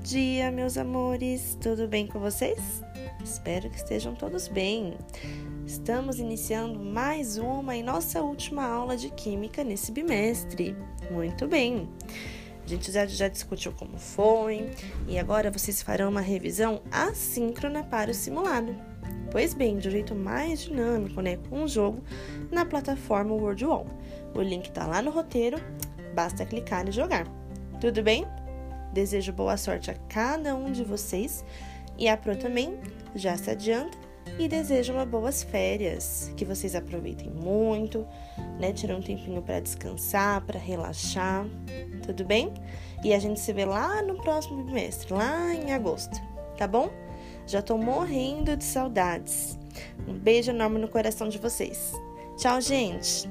dia, meus amores! Tudo bem com vocês? Espero que estejam todos bem. Estamos iniciando mais uma e nossa última aula de Química nesse bimestre. Muito bem! A gente já, já discutiu como foi e agora vocês farão uma revisão assíncrona para o simulado. Pois bem, de um jeito mais dinâmico, né, com o jogo na plataforma WordWall. O link está lá no roteiro, basta clicar e jogar. Tudo bem? Desejo boa sorte a cada um de vocês e a Pro também já se adianta e desejo uma boas férias, que vocês aproveitem muito, né? Tirar um tempinho para descansar, para relaxar, tudo bem? E a gente se vê lá no próximo bimestre, lá em agosto, tá bom? Já tô morrendo de saudades. Um beijo enorme no coração de vocês. Tchau, gente!